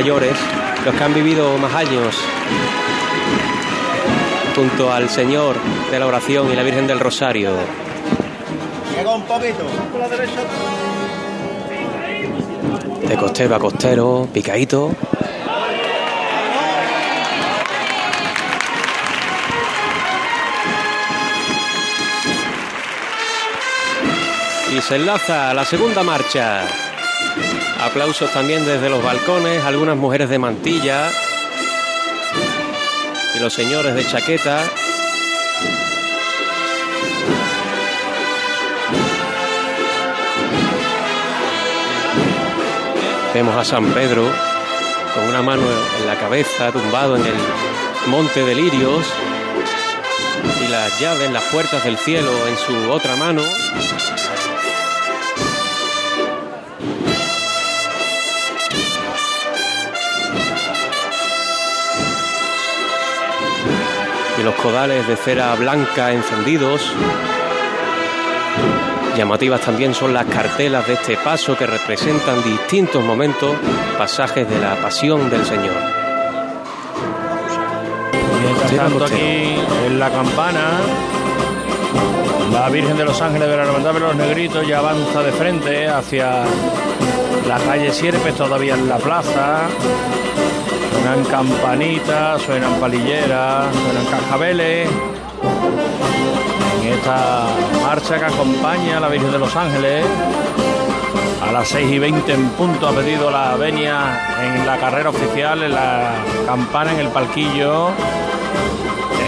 mayores, los que han vivido más años junto al Señor de la Oración y la Virgen del Rosario. Llega un poquito. De costero a costero, picadito. Y se enlaza la segunda marcha. Aplausos también desde los balcones, algunas mujeres de mantilla y los señores de chaqueta. Vemos a San Pedro con una mano en la cabeza, tumbado en el monte de lirios, y las llaves, las puertas del cielo en su otra mano. Y los codales de cera blanca encendidos. Llamativas también son las cartelas de este paso que representan distintos momentos, pasajes de la pasión del Señor. Mientras tanto aquí en la campana, la Virgen de los Ángeles de la Hermandad de los Negritos ya avanza de frente hacia la calle Sierpes, todavía en la plaza. Suenan campanitas, suenan palilleras, suenan cascabeles. En esta marcha que acompaña a la Virgen de los Ángeles. A las 6 y 20 en punto ha pedido la venia en la carrera oficial, en la campana, en el palquillo.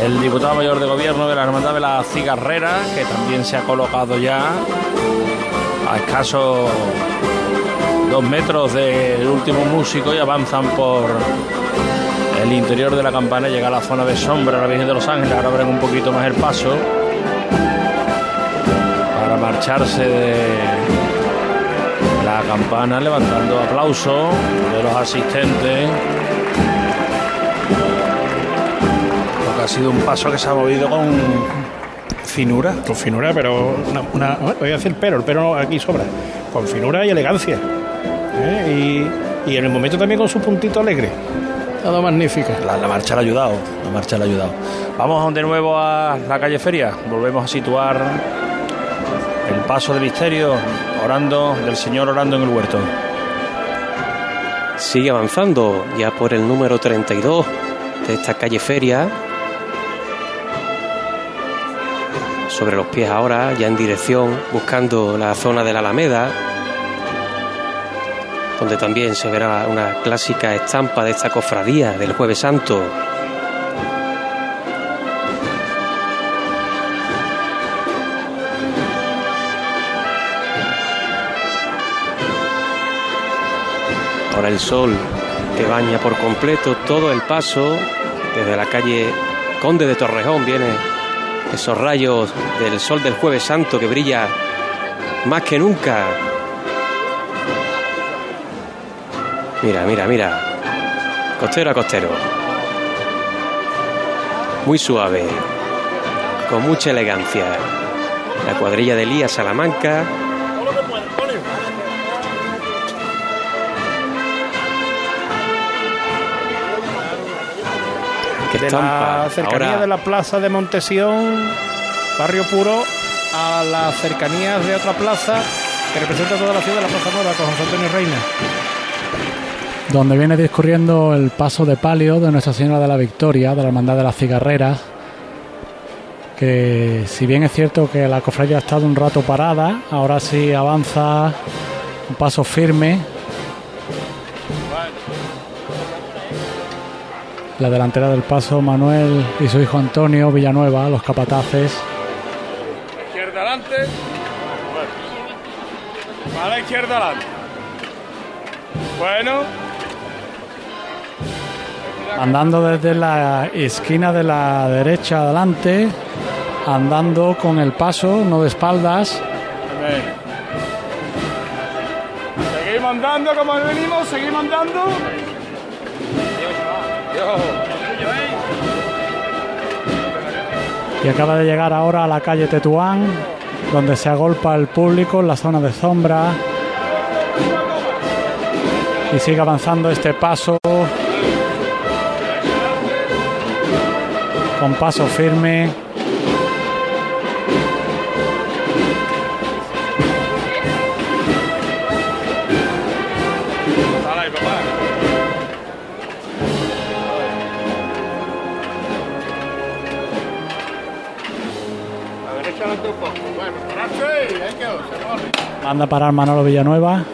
El diputado mayor de gobierno de la Hermandad de la Cigarrera, que también se ha colocado ya a escasos dos metros del último músico y avanzan por el interior de la campana. Llega a la zona de sombra la Virgen de los Ángeles. Ahora abren un poquito más el paso para marcharse de la campana, levantando aplausos de los asistentes. Porque ha sido un paso que se ha movido con finura, con finura, pero voy a decir pero, pero aquí sobra, con finura y elegancia. ¿eh? Y en el momento también con su puntito alegre. Todo magnífica. La, la marcha le ha ayudado, la marcha le ha ayudado. Vamos de nuevo a la calle Feria, volvemos a situar el paso de misterio, orando, del Señor orando en el huerto. Sigue avanzando ya por el número 32 de esta calle Feria. Sobre los pies ahora, ya en dirección, buscando la zona de la Alameda, donde también se verá una clásica estampa de esta cofradía del Jueves Santo. Ahora el sol que baña por completo todo el paso desde la calle Conde de Torrejón viene esos rayos del sol del jueves santo que brilla más que nunca. Mira, mira, mira. Costero a costero. Muy suave. Con mucha elegancia. La cuadrilla de Elías Salamanca. Que de estampa. la cercanía Ahora- de la plaza de Montesión, Barrio Puro, a las cercanías de otra plaza que representa toda la ciudad, la Plaza Nueva, con José Antonio Reina. Donde viene discurriendo el paso de palio de Nuestra Señora de la Victoria, de la Hermandad de las Cigarreras, que si bien es cierto que la cofradía ha estado un rato parada, ahora sí avanza un paso firme. La delantera del paso, Manuel y su hijo Antonio Villanueva, los capataces. Izquierda adelante. A la izquierda adelante. Bueno. Andando desde la esquina de la derecha adelante, andando con el paso, no de espaldas. Seguimos andando como venimos, seguimos andando. Y acaba de llegar ahora a la calle Tetuán, donde se agolpa el público en la zona de sombra. y sigue avanzando este paso con paso firme. Papá. A. Manda parar Manolo Villanueva.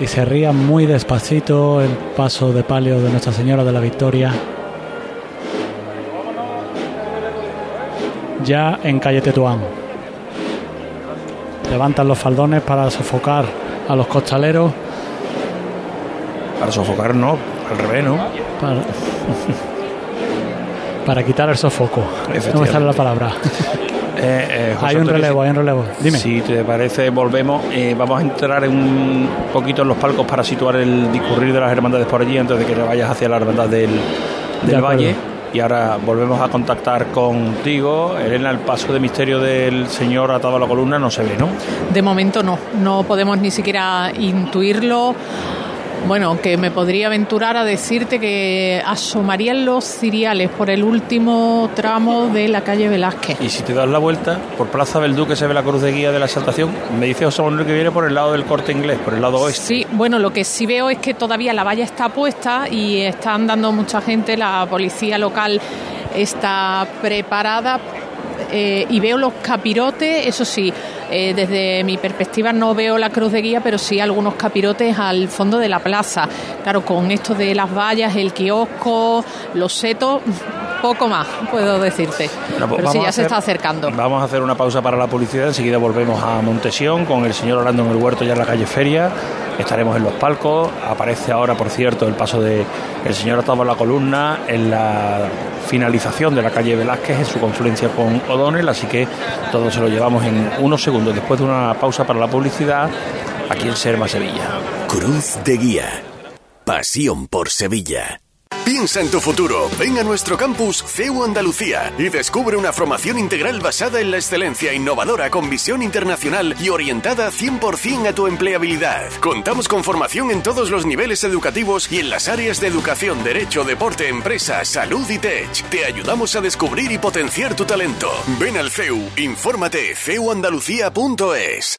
Y se ría muy despacito el paso de palio de Nuestra Señora de la Victoria. Ya en calle Tetuán. Levantan los faldones para sofocar a los costaleros. Para sofocar, no, al revés, ¿no? Para, para quitar el sofoco. No me sale la palabra. Eh, eh, José hay un Antonio, relevo, hay un relevo. Dime. Si te parece, volvemos. Eh, vamos a entrar en un poquito en los palcos para situar el discurrir de las hermandades por allí antes de que te vayas hacia la hermandad del, del. Valle. Y ahora volvemos a contactar contigo. Elena, el paso de misterio del señor atado a la columna no se ve, ¿no? De momento no, no podemos ni siquiera intuirlo. Bueno, que me podría aventurar a decirte que asomarían los ciriales por el último tramo de la calle Velázquez. Y si te das la vuelta, por Plaza del Duque se ve la cruz de guía de la exaltación. Me dice José Manuel que viene por el lado del corte inglés, por el lado oeste. Sí, bueno, lo que sí veo es que todavía la valla está puesta y está andando mucha gente, la policía local está preparada eh, y veo los capirotes, eso sí, eh, desde mi perspectiva no veo la cruz de guía, pero sí algunos capirotes al fondo de la plaza. Claro, con esto de las vallas, el kiosco, los setos, poco más puedo decirte. Bueno, pues pero sí, vamos ya a se hacer- está acercando. Vamos a hacer una pausa para la publicidad. Enseguida volvemos a Montesión con el señor Orlando en el huerto ya en la calle Feria. Estaremos en los palcos. Aparece ahora, por cierto, el paso de el señor atado a la columna en la finalización de la calle Velázquez en su confluencia con O'Donnell. Así que todo se lo llevamos en unos segundos después de una pausa para la publicidad aquí en Serma Sevilla. Cruz de Guía. Pasión por Sevilla. Piensa en tu futuro. Ven a nuestro campus CEU Andalucía y descubre una formación integral basada en la excelencia innovadora con visión internacional y orientada 100% a tu empleabilidad. Contamos con formación en todos los niveles educativos y en las áreas de educación, derecho, deporte, empresa, salud y tech. Te ayudamos a descubrir y potenciar tu talento. Ven al CEU, infórmate ceuandalucía.es.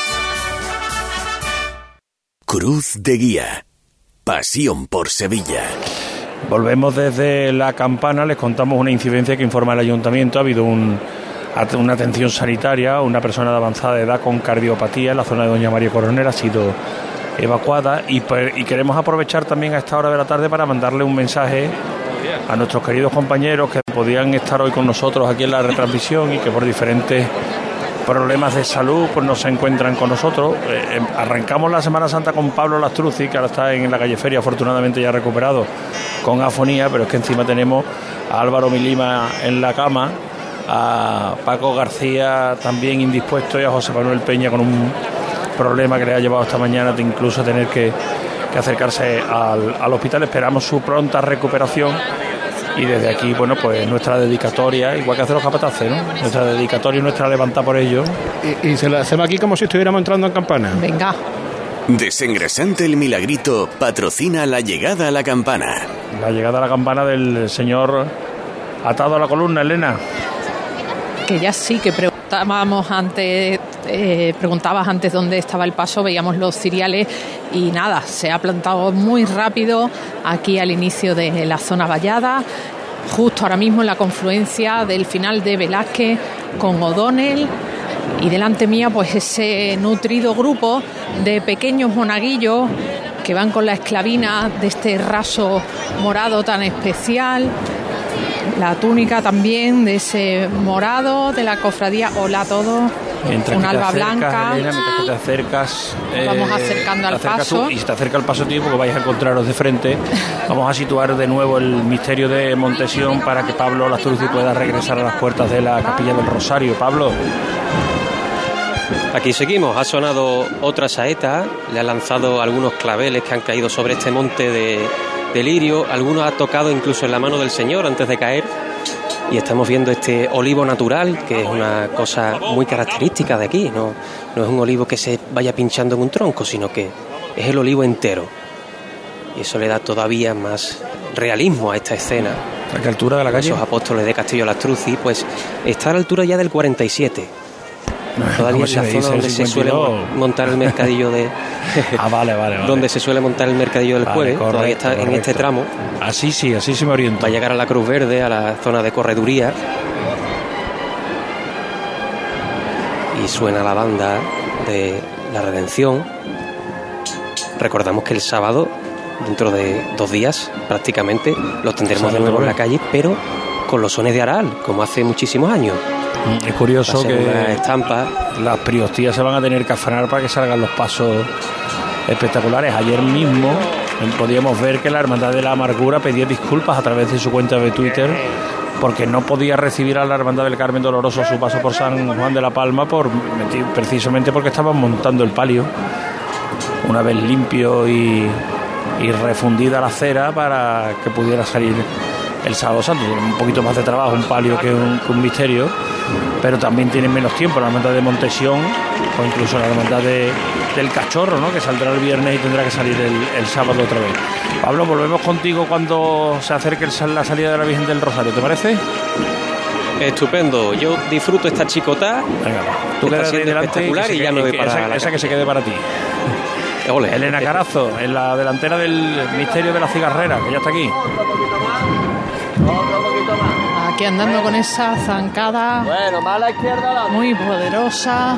Cruz de Guía. Pasión por Sevilla. Volvemos desde la campana, les contamos una incidencia que informa el ayuntamiento. Ha habido un- una atención sanitaria, una persona de avanzada edad con cardiopatía en la zona de Doña María Coronel ha sido evacuada y, per- y queremos aprovechar también a esta hora de la tarde para mandarle un mensaje a nuestros queridos compañeros que podían estar hoy con nosotros aquí en la retransmisión y que por diferentes problemas de salud pues no se encuentran con nosotros. Eh, em, arrancamos la Semana Santa con Pablo Lastruzzi, que ahora está en la calle Feria, afortunadamente ya recuperado con afonía, pero es que encima tenemos a Álvaro Milima en la cama, a Paco García también indispuesto y a José Manuel Peña con un problema que le ha llevado esta mañana de incluso tener que, acercarse al, al hospital. Esperamos su pronta recuperación y desde aquí, bueno, pues nuestra dedicatoria, igual que hace los capataces, ¿no? Nuestra dedicatoria y nuestra levanta por ello. Y, se la hacemos aquí como si estuviéramos entrando en campana. Venga. Desengrasante el milagrito patrocina la llegada a la campana. La llegada a la campana del señor atado a la columna, Elena. Que ya sí que preguntábamos antes, eh, preguntabas antes dónde estaba el paso, veíamos los ciriales y nada, se ha plantado muy rápido aquí al inicio de la zona vallada, justo ahora mismo en la confluencia del final de Velázquez con O'Donnell y delante mía pues ese nutrido grupo de pequeños monaguillos que van con la esclavina de este raso morado tan especial la túnica también de ese morado de la cofradía Hola a todos un alba blanca. mientras que te acercas, vamos eh, acercando al paso. y si te acerca el paso tío, porque vais a encontraros de frente, vamos a situar de nuevo el misterio de Montesión para que Pablo Lastruzzi pueda regresar a las puertas de la capilla del Rosario. Pablo. Aquí seguimos, ha sonado otra saeta, le ha lanzado algunos claveles que han caído sobre este monte de, de lirio, algunos ha tocado incluso en la mano del Señor antes de caer y estamos viendo este olivo natural, que es una cosa muy característica de aquí, no, no es un olivo que se vaya pinchando en un tronco, sino que es el olivo entero. Y eso le da todavía más realismo a esta escena. ¿A qué altura de la calle? Esos apóstoles de Castillo Lastruzzi, pues está a la altura ya del 47 Todavía es la zona donde se suele montar el mercadillo de. ah, vale, vale, Donde se suele montar el mercadillo del jueves. Todavía está en este tramo. Así sí, así sí me oriento. Va a llegar a la Cruz Verde, a la zona de correduría. Y suena la banda de la Redención. Recordamos que el sábado, dentro de dos días prácticamente, los tendremos de nuevo en la calle, pero con los sones de Aral, como hace muchísimos años. Es curioso que estampa. las priostías se van a tener que afanar para que salgan los pasos espectaculares. Ayer mismo podíamos ver que la Hermandad de la Amargura pedía disculpas a través de su cuenta de Twitter porque no podía recibir a la Hermandad del Carmen Doloroso su paso por San Juan de la Palma por precisamente porque estaban montando el palio una vez limpio y, refundida la cera para que pudiera salir el sábado santo. un poquito más de trabajo un palio que un, que un misterio pero también tienen menos tiempo. La hermandad de Montesión o incluso la hermandad de, del Cachorro, ¿no? que saldrá el viernes y tendrá que salir el, sábado otra vez. Pablo, volvemos contigo cuando se acerque la salida de la Virgen del Rosario, ¿te parece? Estupendo, yo disfruto esta chicota. Venga, tú quedas espectacular y, ya no voy para esa, que se quede para ti. Elena Carazo, en la delantera del misterio de la cigarrera, que ya está aquí andando con esa zancada muy poderosa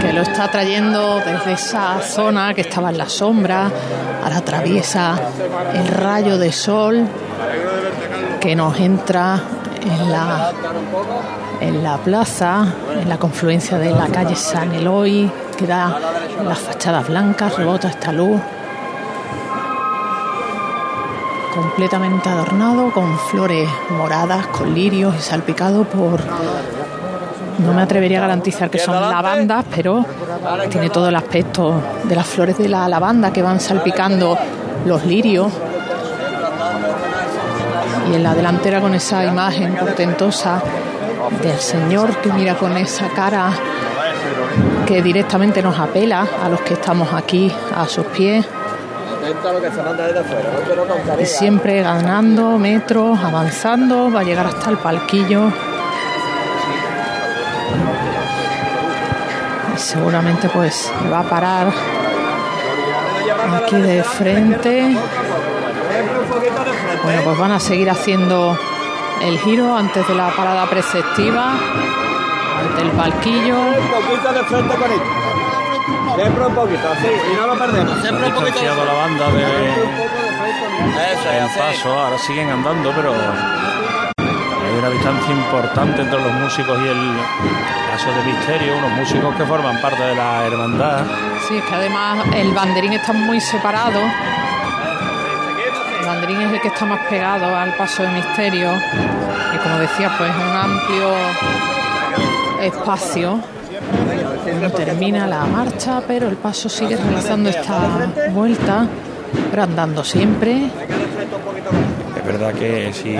que lo está trayendo desde esa zona que estaba en la sombra, ahora atraviesa el rayo de sol que nos entra en la, en la plaza, en la confluencia de la calle San Eloy, que da las fachadas blancas, rebota esta luz completamente adornado con flores moradas, con lirios y salpicado por... No me atrevería a garantizar que son lavandas, pero tiene todo el aspecto de las flores de la lavanda que van salpicando los lirios. Y en la delantera con esa imagen portentosa del Señor que mira con esa cara que directamente nos apela a los que estamos aquí a sus pies. Y siempre ganando metros, avanzando, va a llegar hasta el palquillo. Y seguramente pues va a parar aquí de frente. Bueno, pues van a seguir haciendo el giro antes de la parada preceptiva ante el palquillo. Siempre un poquito, sí, y no lo perdemos. Siempre un poquito. la banda de, el paso. Ahora siguen andando, pero hay una distancia importante entre los músicos y el paso de misterio, unos músicos que forman parte de la hermandad. Sí, es que además el banderín está muy separado. El banderín es el que está más pegado al paso de misterio. Y como decía, pues un amplio espacio. No termina la marcha, pero el paso sigue realizando esta vuelta, pero andando siempre. Es verdad que si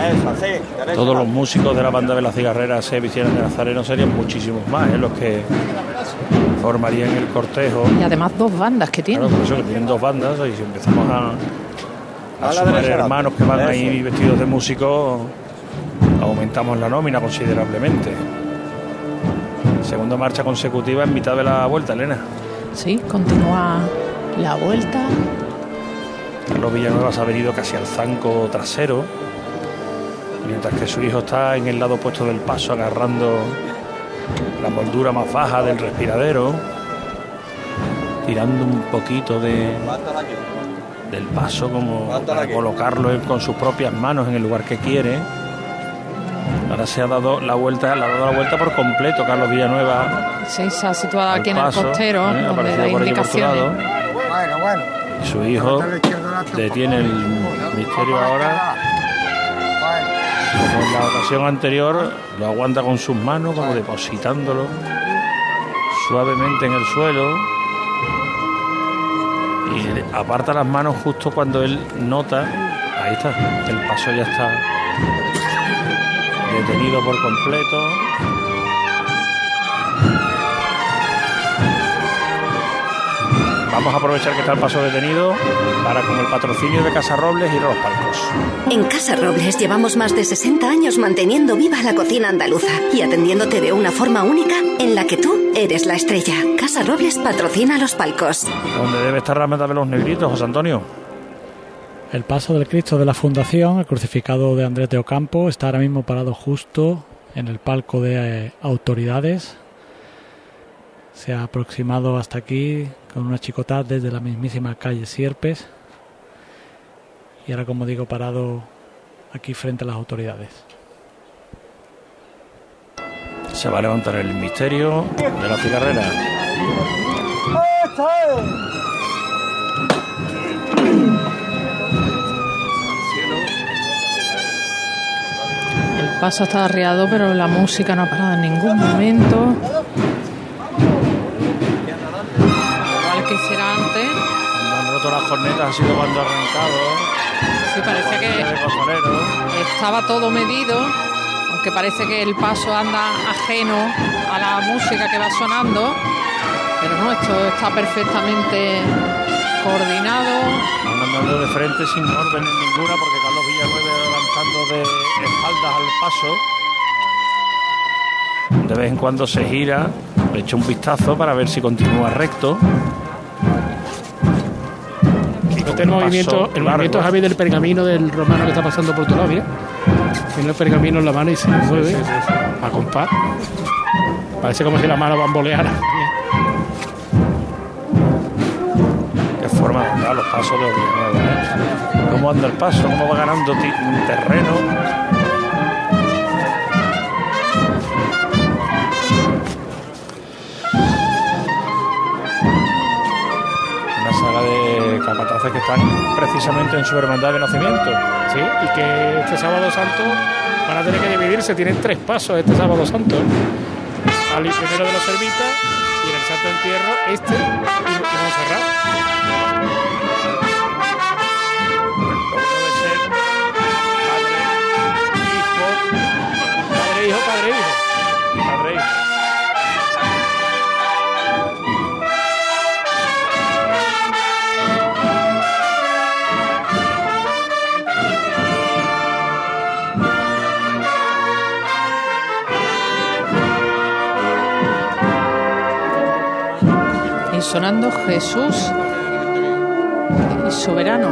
todos los músicos de la banda de la cigarrera se vistieran de nazareno serían muchísimos más ¿eh? los que formarían el cortejo. Y además dos bandas que tienen. Claro, por eso que tienen dos bandas y si empezamos a, a sumar hermanos que van ahí vestidos de músicos, aumentamos la nómina considerablemente. Segunda marcha consecutiva en mitad de la vuelta, Elena. Sí, continúa la vuelta. Carlos Villanueva se ha venido casi al zanco trasero, mientras que su hijo está en el lado opuesto del paso agarrando la moldura más baja del respiradero, tirando un poquito de del paso como para colocarlo él con sus propias manos en el lugar que quiere. Ahora se ha dado la vuelta, le ha dado la vuelta por completo Carlos Villanueva. Sí, se ha situado aquí en el costero, ¿eh? donde da indicaciones. lado. Bueno, bueno. Y su hijo detiene el misterio ahora. Como en la ocasión anterior, lo aguanta con sus manos, como depositándolo suavemente en el suelo. Y aparta las manos justo cuando él nota, ahí está, el paso ya está detenido por completo. Vamos a aprovechar que está el paso detenido para con el patrocinio de Casa Robles ir a los palcos. En Casa Robles llevamos más de 60 años manteniendo viva la cocina andaluza y atendiéndote de una forma única en la que tú eres la estrella. Casa Robles patrocina los palcos. Donde debe estar la meta de los negritos, José Antonio. El paso del Cristo de la Fundación, el crucificado de Andrés de Ocampo, está ahora mismo parado justo en el palco de eh, autoridades. Se ha aproximado hasta aquí con una chicotá desde la mismísima calle Sierpes. Y ahora, como digo, parado aquí frente a las autoridades. Se va a levantar el misterio de la cigarrera. Paso está arriado, pero la música no ha parado en ningún momento. Igual que hiciera antes. Cuando han roto las cornetas ha sido cuando ha arrancado. Sí, parecía que estaba todo medido, aunque parece que el paso anda ajeno a la música que va sonando. Pero no, esto está perfectamente coordinado. Andando de frente sin orden ninguna porque de espaldas al paso. De vez en cuando se gira, le echa un vistazo para ver si continúa recto. Este el movimiento, el movimiento Javi del pergamino del romano que está pasando por tu lado, mira. Tiene el pergamino en la mano y se mueve a compás. Parece como si la mano bamboleara. Qué forma de los pasos de Villanueva. Cómo anda el paso, cómo va ganando terreno. Una saga de capataces que están precisamente en su hermandad de nacimiento. Sí, y que este sábado santo van a tener que dividirse. Tienen tres pasos este sábado santo. ¿eh? Al primero de los servitas y en el santo entierro este y, y Montserrat. Y sonando Jesús y soberano.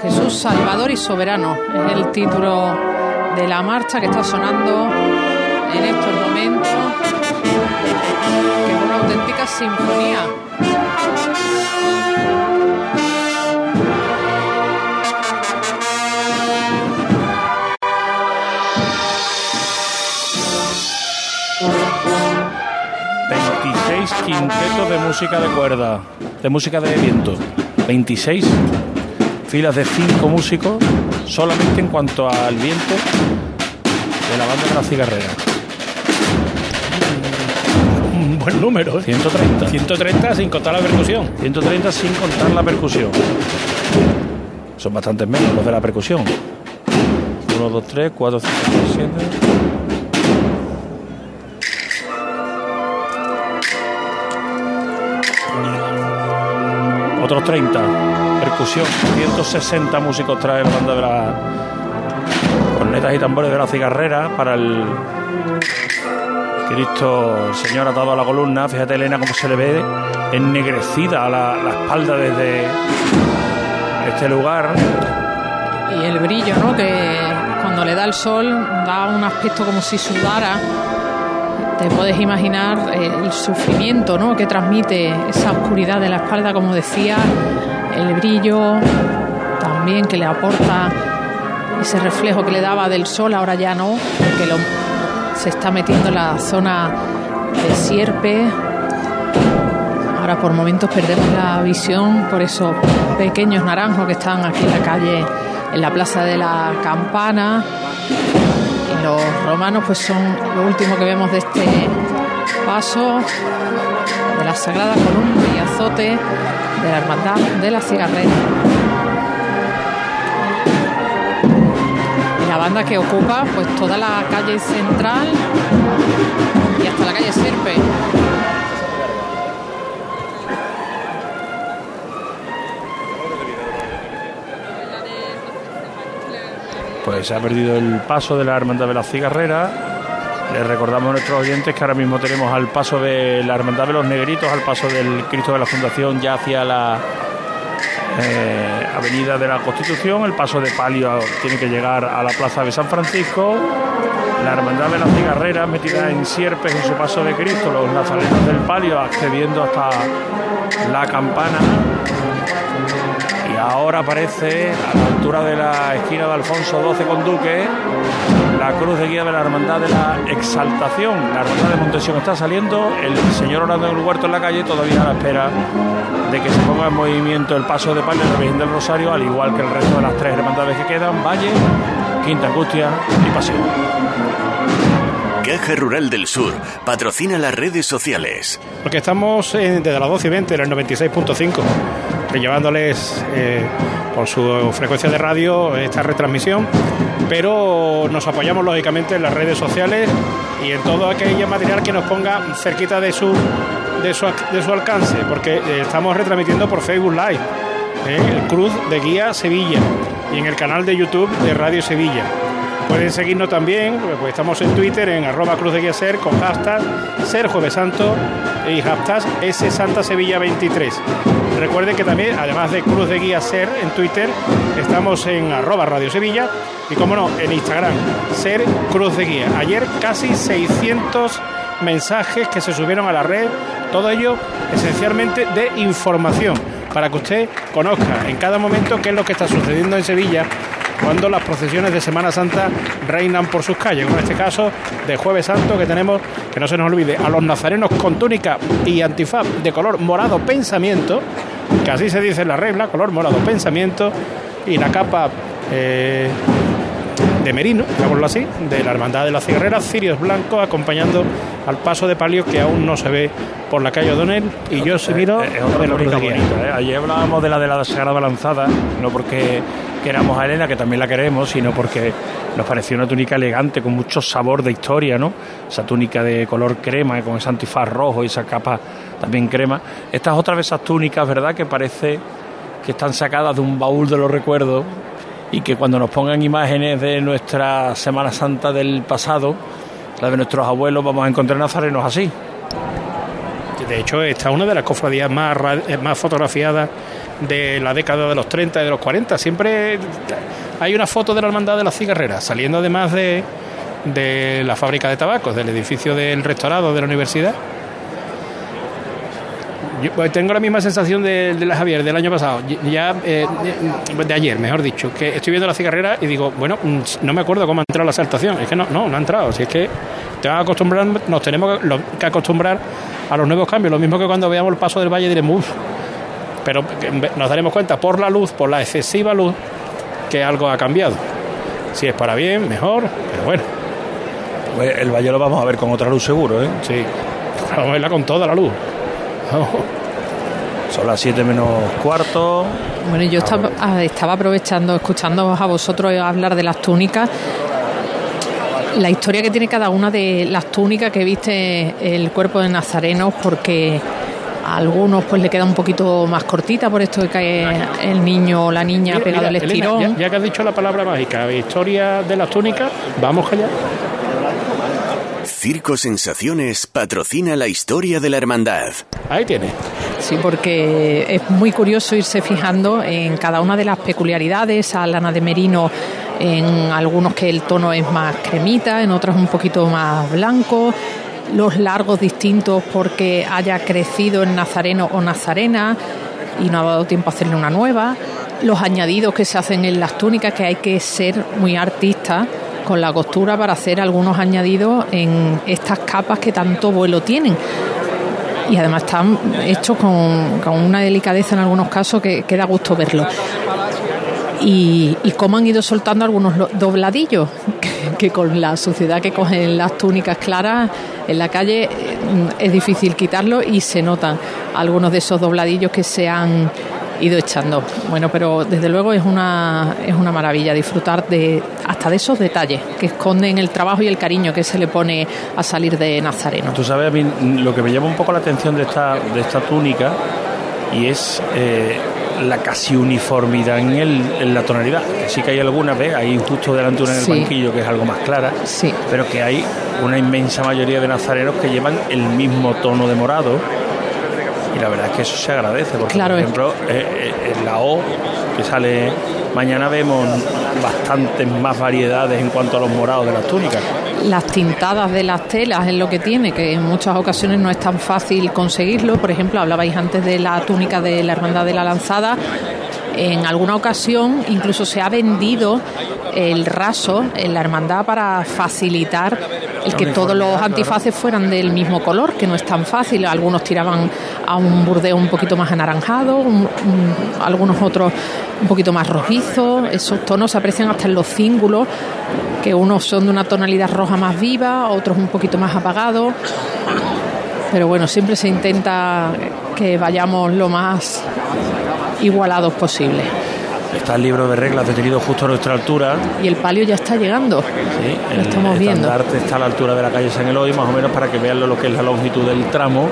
Jesús Salvador y Soberano es el título de la marcha que está sonando en estos momentos, que es una auténtica sinfonía. quintetos de música de cuerda, de música de viento. 26 filas de 5 músicos solamente en cuanto al viento de la banda de la cigarrera buen número. ¿eh? 130. 130 sin contar la percusión. 130 sin contar la percusión. Son bastantes menos los de la percusión. 1, 2, 3, 4, 5, 6, 7. Otros 30. Percusión. 160 músicos trae la banda de la cornetas y tambores de la cigarrera para el Cristo, el Señor atado a la columna. Fíjate, Elena, cómo se le ve ennegrecida a la, la espalda desde este lugar. Y el brillo, ¿no? Que cuando le da el sol da un aspecto como si sudara. Te puedes imaginar el sufrimiento, ¿no? Que transmite esa oscuridad de la espalda, como decía, el brillo también que le aporta ese reflejo que le daba del sol, ahora ya no, porque lo, se está metiendo en la zona de sierpe. Ahora por momentos perdemos la visión por esos pequeños naranjos que están aquí en la calle, en la plaza de la Campana. Y los romanos pues son lo último que vemos de este paso de la Sagrada Columna y Azote de la Hermandad de la Cigarrera. Banda que ocupa pues toda la calle central y hasta la calle Sierpe. Pues se ha perdido el paso de la Hermandad de la Cigarrera. Les recordamos a nuestros oyentes que ahora mismo tenemos al paso de la Hermandad de los Negritos, al paso del Cristo de la Fundación ya hacia la eh, Avenida de la Constitución. El paso de palio tiene que llegar a la Plaza de San Francisco. La Hermandad de la Cigarrera metida en Sierpes en su paso de Cristo. Los nazarenos del palio accediendo hasta la campana. Y ahora aparece a la altura de la esquina de Alfonso XII con Duque la cruz de guía de la Hermandad de la Exaltación. La Hermandad de Montesión está saliendo, el señor orando en el huerto en la calle todavía a la espera de que se ponga en movimiento el paso de palio de la Virgen del Rosario, al igual que el resto de las tres hermandades que quedan, Valle, Quinta Angustia y Pasión. Caja Rural del Sur patrocina las redes sociales. Porque estamos desde las 12 y 20 en el 96.5, llevándoles eh, por su frecuencia de radio esta retransmisión, pero nos apoyamos lógicamente en las redes sociales y en todo aquel material que nos ponga cerquita de su, de su, de su alcance, porque eh, estamos retransmitiendo por Facebook Live, eh, el Cruz de Guía Sevilla, y en el canal de YouTube de Radio Sevilla. Pueden seguirnos también, pues estamos en Twitter en arroba cruz de guía ser con hashtag ser jueves santo y hashtag S Santa Sevilla 23. Recuerden que también, además de cruz de guía ser en Twitter, estamos en arroba Radio y como no, en Instagram, ser cruz de guía. Ayer casi 600 mensajes que se subieron a la red, todo ello esencialmente de información, para que usted conozca en cada momento qué es lo que está sucediendo en Sevilla cuando las procesiones de Semana Santa reinan por sus calles, como en este caso de Jueves Santo que tenemos, que no se nos olvide, a los nazarenos con túnica y antifaz de color morado pensamiento, que así se dice en la regla, color morado pensamiento, y la capa eh, de Merino, digámoslo así, de la Hermandad de la Cigarrera, cirios blancos acompañando al paso de palio que aún no se ve por la calle O'Donnell y yo se miro Es otra de Guía. bonita, ¿eh? Ayer hablábamos de la de la Sagrada Lanzada, no porque queramos a Elena, que también la queremos, sino porque nos pareció una túnica elegante, con mucho sabor de historia, ¿no? Esa túnica de color crema, con ese antifaz rojo y esa capa también crema. Estas otras esas túnicas, ¿verdad?, que parece que están sacadas de un baúl de los recuerdos y que cuando nos pongan imágenes de nuestra Semana Santa del pasado, la de nuestros abuelos, vamos a encontrar nazarenos así. De hecho, esta es una de las cofradías más, más fotografiadas de la década de los 30 y de los 40. Siempre hay una foto de la Hermandad de la Cigarrera, saliendo además de, de la fábrica de tabacos, del edificio del restaurado de la universidad. Yo pues, tengo la misma sensación de, de la Javier del año pasado, ya eh, de, ayer, mejor dicho, que estoy viendo la cigarrera y digo, bueno, mm, no me acuerdo cómo ha entrado la saltación. Es que no, no, no ha entrado. Si es que te vas a acostumbrar, nos tenemos que, que acostumbrar a los nuevos cambios. Lo mismo que cuando veamos el paso del valle diremos, "Uf". Pero nos daremos cuenta por la luz, por la excesiva luz, que algo ha cambiado. Si es para bien, mejor, pero bueno. Pues el valle lo vamos a ver con otra luz seguro, ¿eh? Sí, vamos a verla con toda la luz. Son las 7 menos cuarto. Bueno, yo estaba, ah, estaba aprovechando, escuchando a vosotros hablar de las túnicas. La historia que tiene cada una de las túnicas que viste el cuerpo de Nazareno, porque a algunos pues le queda un poquito más cortita por esto de que el niño o la niña ha Mira, pegado el Elena, estirón. ya, ya que has dicho la palabra mágica, historia de las túnicas, vamos allá. Circo Sensaciones patrocina la historia de la hermandad. Ahí tiene. Sí, porque es muy curioso irse fijando en cada una de las peculiaridades. A lana de merino, en algunos que el tono es más cremita, en otros un poquito más blanco. Los largos distintos porque haya crecido en nazareno o nazarena y no ha dado tiempo a hacerle una nueva. Los añadidos que se hacen en las túnicas, que hay que ser muy artista con la costura para hacer algunos añadidos en estas capas que tanto vuelo tienen y además están hechos con, con una delicadeza en algunos casos que, que da gusto verlo. Y, y cómo han ido soltando algunos lo- dobladillos, que, con la suciedad que cogen las túnicas claras en la calle eh, es difícil quitarlo y se notan algunos de esos dobladillos que se han ido echando. Bueno, pero desde luego es una, es una maravilla disfrutar de hasta de esos detalles que esconden el trabajo y el cariño que se le pone a salir de Nazareno. Tú sabes, a mí lo que me llama un poco la atención de esta, de esta túnica y es eh, la casi uniformidad en, el, en la tonalidad. Sí que hay algunas, ¿ves? Hay justo delante una en el Sí. banquillo que es algo más clara, Sí. pero que hay una inmensa mayoría de nazarenos que llevan el mismo tono de morado. Y la verdad es que eso se agradece, porque Claro, por es- ejemplo, eh, eh, en la O, que sale mañana, vemos bastantes más variedades en cuanto a los morados de las túnicas. Las tintadas de las telas es lo que tiene, que en muchas ocasiones no es tan fácil conseguirlo. Por ejemplo, hablabais antes de la túnica de la Hermandad de la Lanzada. En alguna ocasión incluso se ha vendido el raso en la hermandad para facilitar el que todos los antifaces fueran del mismo color, que no es tan fácil. Algunos tiraban a un burdeo un poquito más anaranjado, un- un- algunos otros un poquito más rojizo. Esos tonos se aprecian hasta en los cíngulos, que unos son de una tonalidad roja más viva, otros un poquito más apagados. Pero bueno, siempre se intenta que vayamos lo más igualados posible. Está el libro de reglas detenido justo a nuestra altura. Y el palio ya está llegando. Sí, Lo estamos viendo. estandarte está a la altura de la calle San Eloy, más o menos para que vean lo que es la longitud del tramo.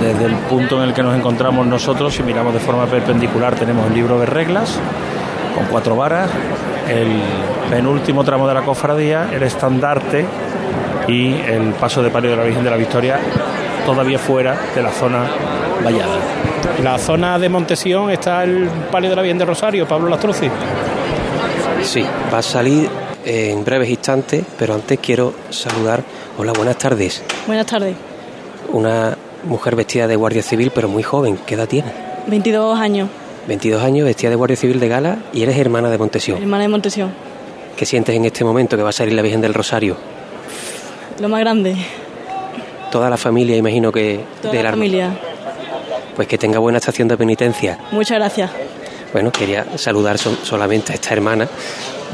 Desde el punto en el que nos encontramos nosotros, si miramos de forma perpendicular, tenemos el libro de reglas con cuatro varas, el penúltimo tramo de la cofradía, el estandarte y el paso de palio de la Virgen de la Victoria, todavía fuera de la zona vallada. En la zona de Montesión está el palio de la Virgen de Rosario, Pablo Lastruzzi. Sí, va a salir en breves instantes, pero antes quiero saludar. Hola, buenas tardes. Buenas tardes. Una mujer vestida de guardia civil, pero muy joven. ¿Qué edad tiene? 22 años, 22 años, vestida de guardia civil de gala y eres hermana de Montesión. hermana de Montesión. ¿Qué sientes en este momento que va a salir la Virgen del Rosario? Lo más grande, Toda la familia, imagino que toda de la la- familia. Pues que tenga buena estación de penitencia. Muchas gracias. Bueno, quería saludar sol- solamente a esta hermana,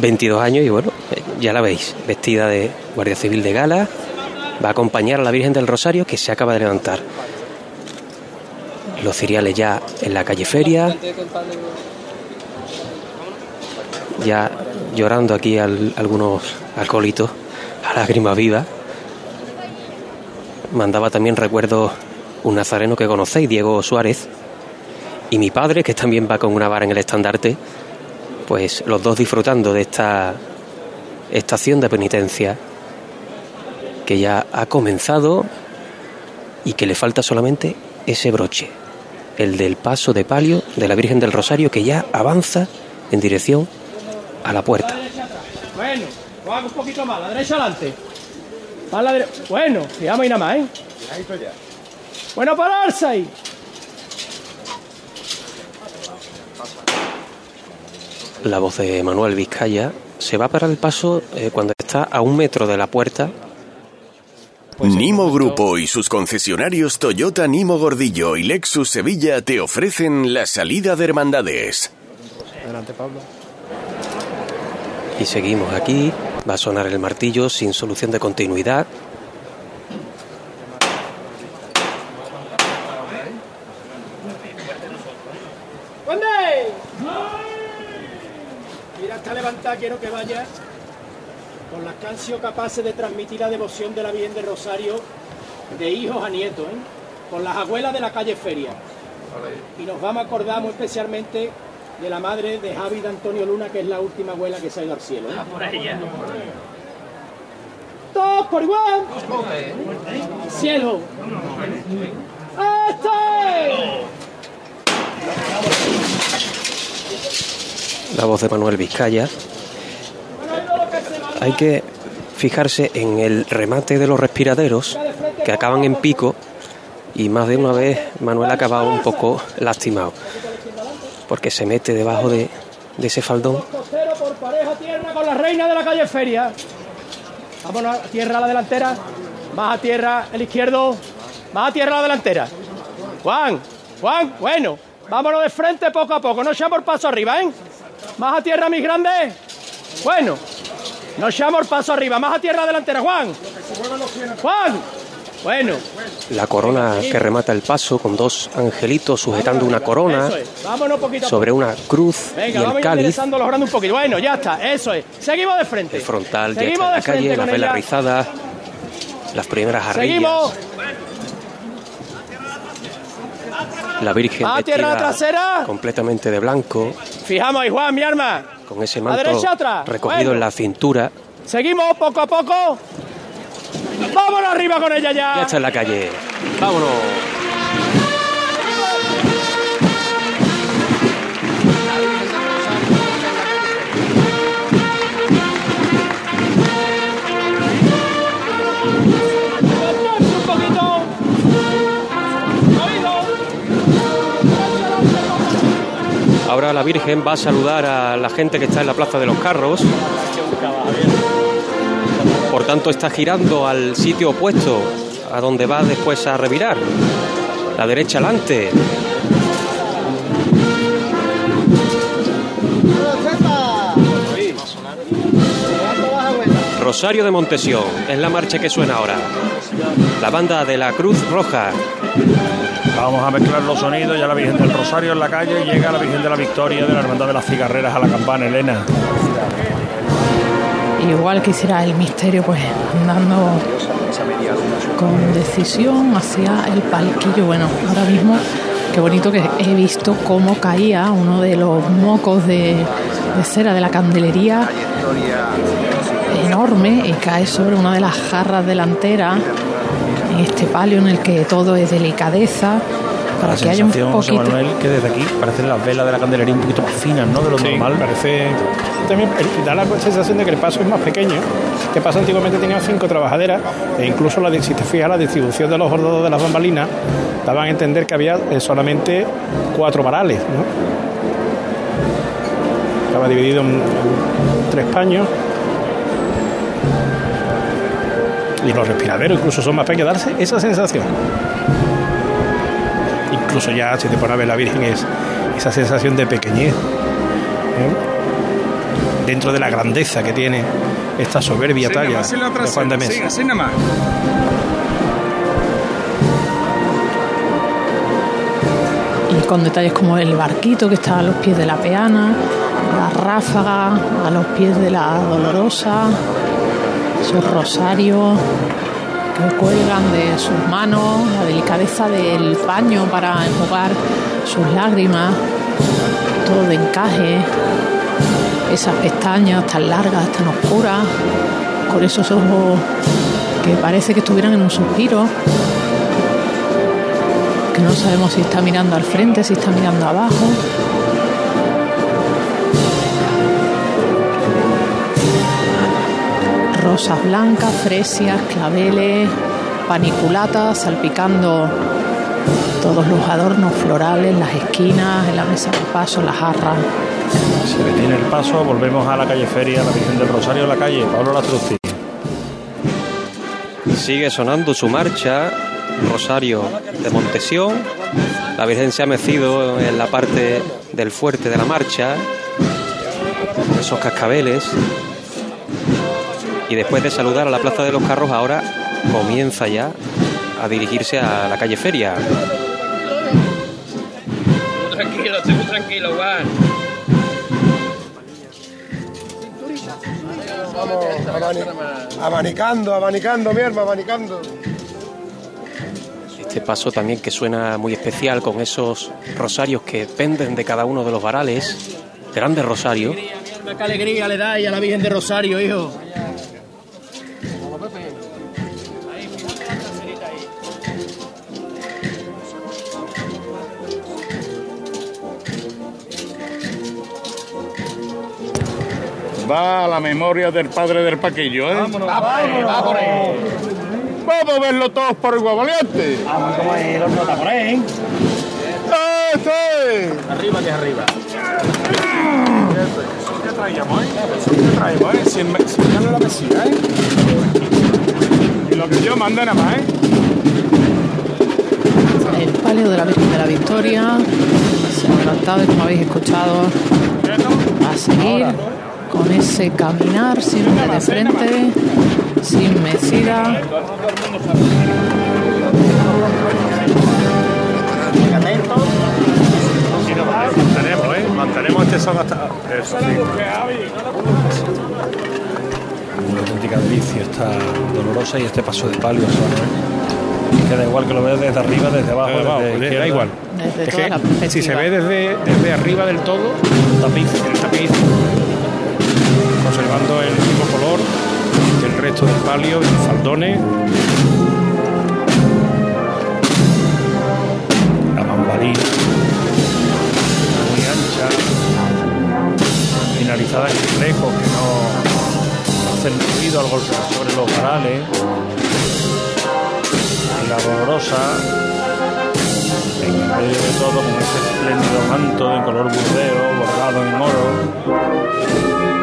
22 años, y bueno, eh, ya la veis, vestida de guardia civil de gala, va a acompañar a la Virgen del Rosario que se acaba de levantar. Los cereales ya en la calle Feria, ya llorando aquí al- algunos acólitos a lágrima viva. Mandaba también recuerdo un nazareno que conocéis, Diego Suárez, y mi padre, que también va con una vara en el estandarte, pues los dos disfrutando de esta estación de penitencia que ya ha comenzado y que le falta solamente ese broche, el del paso de palio de la Virgen del Rosario que ya avanza en dirección a la puerta. Bueno, lo hago un poquito más, la derecha adelante. Bueno, y nada más, ¿eh? Bueno, pararse ahí. La voz de Manuel Vizcaya se va para el paso eh, cuando está a un metro de la puerta Nimo Grupo y sus concesionarios Toyota Nimo Gordillo y Lexus Sevilla te ofrecen la salida de hermandades. Adelante, Pablo. Y seguimos aquí. Va a sonar el martillo sin solución de continuidad. ¡Conde! Mira, está levantada, quiero que vaya con las sido capaces de transmitir la devoción de la Virgen del Rosario de hijos a nietos, ¿eh? con las abuelas de la calle Feria. Y nos vamos a acordar muy especialmente de la madre de Javi de Antonio Luna, que es la última abuela que se ha ido al cielo. ¿eh? Por ella. ¡Todos por igual! ¡Cielo! ¡Este! La voz de Manuel Vizcaya. Hay que fijarse en el remate de los respiraderos que acaban en pico y más de una vez Manuel ha acabado un poco lastimado porque se mete debajo de, ese faldón. Por pareja tierra con la reina de la calle Feria. Vámonos a tierra a la delantera. Más a tierra el izquierdo. Más a tierra a la delantera. Juan, Juan, bueno. Vámonos de frente poco a poco. No echamos el paso arriba, ¿eh? Más a tierra, mis grandes. Bueno. No echamos el paso arriba. Más a tierra delantera, Juan. Juan. Bueno. La corona que remata el paso con dos angelitos sujetando una corona es. Sobre una cruz Venga, y el cáliz. un poquito. Bueno, ya está, eso es. Seguimos de frente. El frontal ya Seguimos está en la calle, las velas ella. rizadas, las primeras arrillas. Seguimos. La Virgen A tierra vestida trasera. completamente de blanco, Fijamos ahí, Juan, mi arma. con ese manto derecha atrás. recogido Bueno. en la cintura. Seguimos poco a poco. Vámonos arriba con ella ya. Ya está en la calle. Vámonos. Ahora la Virgen va a saludar a la gente que está en la Plaza de los Carros. Por tanto, está girando al sitio opuesto a donde va después a revirar. La derecha adelante. Rosario de Montesión es la marcha que suena ahora. La banda de la Cruz Roja. Vamos a mezclar los sonidos. Ya la Virgen del Rosario en la calle. Llega la Virgen de la Victoria de la Hermandad de las Cigarreras a la campana, Elena. Igual que hiciera el misterio, pues andando con decisión hacia el palquillo. Bueno, ahora mismo, qué bonito que he visto cómo caía uno de los mocos de, de cera de la candelería enorme y cae sobre una de las jarras delanteras en este palio en el que todo es delicadeza para la que haya un poquito Manuel, que desde aquí parecen las velas de la candelería un poquito más finas, ¿no? De lo Sí, normal. parece. También da la sensación de que el paso es más pequeño. Que paso antiguamente tenía cinco trabajaderas e incluso la, si te fijas la distribución de los bordados de las bambalinas daban a entender que había eh, solamente cuatro varales. ¿no? Estaba dividido en, en tres paños. Y los respiraderos incluso son más pequeños. Darse esa sensación. Incluso ya si te pones a ver la Virgen es esa sensación de pequeñez. ¿eh? Dentro de la grandeza que tiene esta soberbia talla de Juan de Mesa. así nada más. y con detalles como el barquito que está a los pies de la peana, la ráfaga a los pies de la dolorosa, sus rosarios que cuelgan de sus manos, la delicadeza del paño para enjugar sus lágrimas, todo de encaje, esas pestañas tan largas, tan oscuras, con esos ojos que parece que estuvieran en un suspiro que no sabemos si está mirando al frente, si está mirando abajo. Rosas blancas, fresias, claveles, paniculatas, salpicando todos los adornos florales, las esquinas, en la mesa de paso, las jarras. Se detiene el paso, volvemos a la calle Feria, la Virgen del Rosario, la calle Pablo Lastrucci. Sigue sonando su marcha, Rosario de Montesión. La Virgen se ha mecido en la parte del fuerte de la marcha, esos cascabeles. Y después de saludar a la Plaza de los Carros, ahora comienza ya a dirigirse a la calle Feria. Tranquilo, estoy muy tranquilo, Juan. Vamos, abani- abanicando, abanicando, mi hermano, abanicando. Este paso también que suena muy especial con esos rosarios que penden de cada uno de los varales, grandes rosarios. Qué alegría le dais a la Virgen de Rosario, hijo. Va a la memoria del padre del Paquillo, ¿eh? Vámonos, vámonos. Va por ahí. Vamos a verlo todos por igual, valiente. Vamos, como es, los nota por ahí. ¡Este! Arriba que es arriba. ¿Qué traíamos, eh? ¿Qué traemos, eh? Sin, sin darle la mesía, eh. Y lo que yo mande nada más, eh. El palio de la Virgen de la Victoria se ha adelantado y como habéis escuchado a seguir con ese caminar siempre de frente, sin mecida. Mantenemos, eh. Mantenemos este son hasta. Eso sí. Una auténtica delicia esta dolorosa y este paso de palio. ¿sabes? Que da igual que lo veas desde arriba, desde abajo, Da igual, desde da igual. Desde Es toda que la si se ve desde, desde arriba del todo, el tapiz, el tapiz, el mismo color que el resto del palio, los faldones, La bambalina. Muy ancha. Finalizada en flecos que no hacen ruido al golpear sobre los varales. Y la dolorosa. En medio de todo con ese espléndido manto de color burdeo bordado en oro.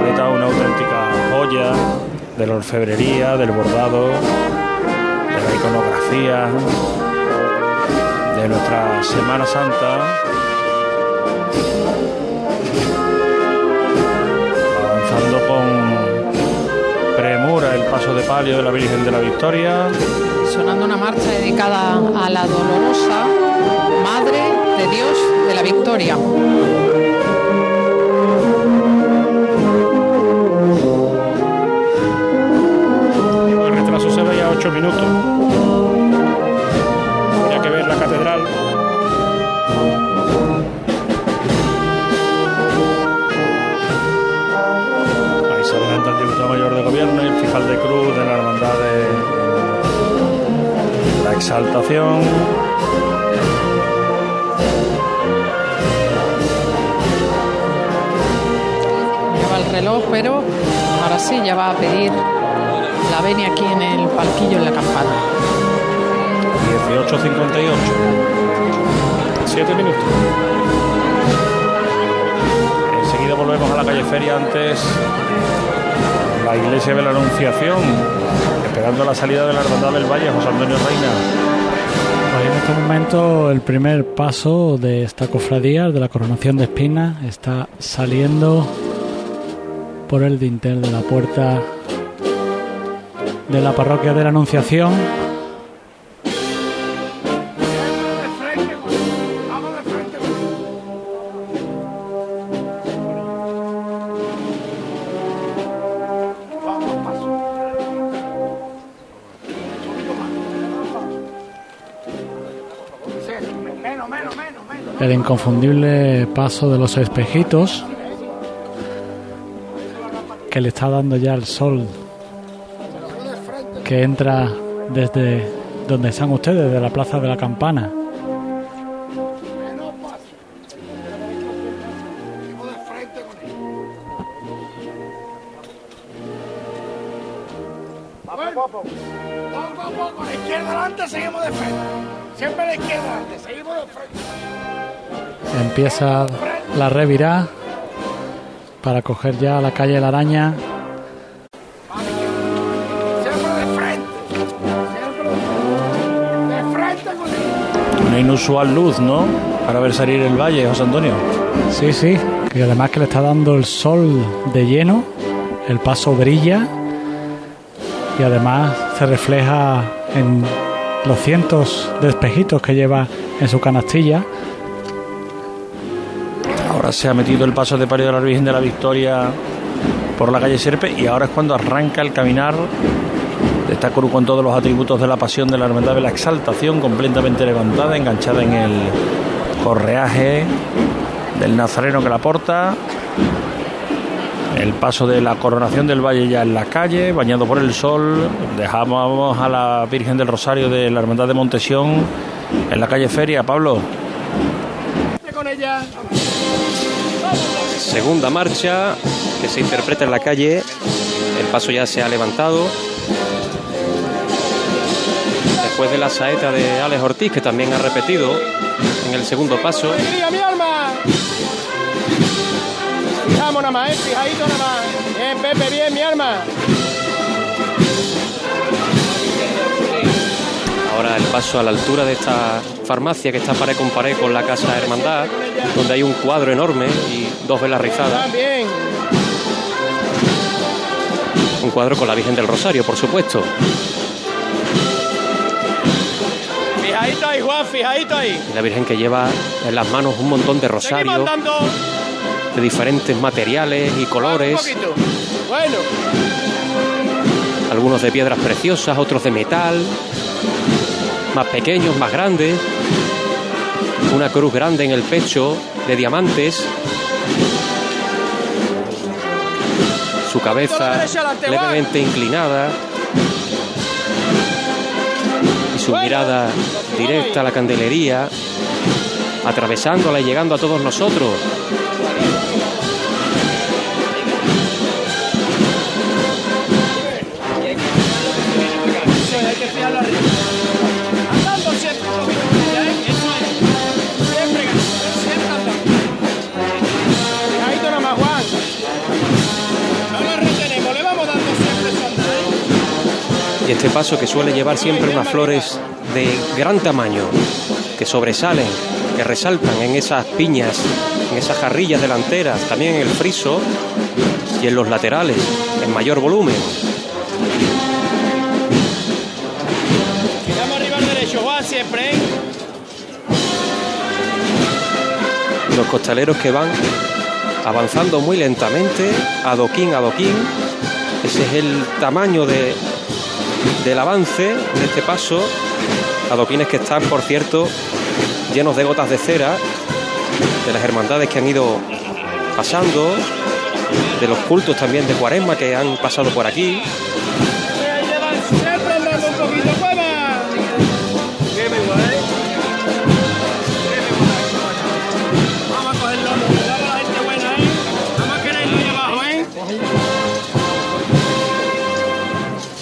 Una auténtica joya de la orfebrería, del bordado, de la iconografía de nuestra Semana Santa. Avanzando con premura el paso de palio de la Virgen de la Victoria. Sonando una marcha dedicada a la dolorosa Madre de Dios de la Victoria. Se veía 8 minutos. Habría que ver la catedral. Ahí se adelanta el diputado mayor de gobierno el fiscal de cruz de la hermandad de la exaltación. Lleva el reloj, pero ahora sí ya va a pedir la aquí en el palquillo en la campana. 18.58. 7 minutos. Enseguida volvemos a la calle Feria antes la iglesia de la Anunciación, esperando la salida de la Hermandad del Valle, José Antonio Reina. Pues en este momento el primer paso de esta cofradía, de la coronación de espinas, está saliendo por el dintel de la puerta de la parroquia de la Anunciación. El inconfundible paso de los espejitos que le está dando ya el sol que entra desde donde están ustedes, de la plaza de la campana. De de. Empieza la revirá para coger ya la calle La Araña. Una inusual luz, ¿no? Para ver salir el valle, José Antonio. Sí, sí, y además que le está dando el sol de lleno, el paso brilla y además se refleja en los cientos de espejitos que lleva en su canastilla. Ahora se ha metido el paso de palio de la Virgen de la Victoria por la calle Sierpe y ahora es cuando arranca el caminar cruz con todos los atributos de la pasión de la hermandad de la exaltación completamente levantada, enganchada en el correaje del nazareno que la porta. El paso de la coronación del valle ya en la calle, bañado por el sol. Dejamos a la Virgen del Rosario de la Hermandad de Montesión en la calle Feria. Pablo. Segunda marcha que se interpreta en la calle. El paso ya se ha levantado. Después de la saeta de Alex Ortiz, que también ha repetido en el segundo paso. ¡Alegría, mi alma! Fijamos nada más, ¿eh? Fijadito nada más. Bien, Pepe, bien, mi alma. Ahora el paso a la altura de esta farmacia que está pared con pared con la Casa Hermandad, donde hay un cuadro enorme y dos velas rizadas. Bien. Un cuadro con la Virgen del Rosario, por supuesto. Fijadito ahí, Juan, fijadito ahí. Y la Virgen que lleva en las manos un montón de rosarios de diferentes materiales y Un colores, poquito. Bueno. algunos de piedras preciosas, otros de metal, más pequeños, más grandes, una cruz grande en el pecho de diamantes, su cabeza levemente inclinada. Y su mirada directa a la candelería, atravesándola y llegando a todos nosotros. Y este paso que suele llevar siempre unas flores de gran tamaño, que sobresalen, que resaltan en esas piñas, en esas jarrillas delanteras, también en el friso y en los laterales, en mayor volumen. Tiramos arriba al derecho, Juan, siempre, ¿eh? Los costaleros que van avanzando muy lentamente, adoquín adoquín. Ese es el tamaño de, del avance de este paso. Adoquines que están, por cierto, llenos de gotas de cera, de las hermandades que han ido pasando, de los cultos también de cuaresma que han pasado por aquí.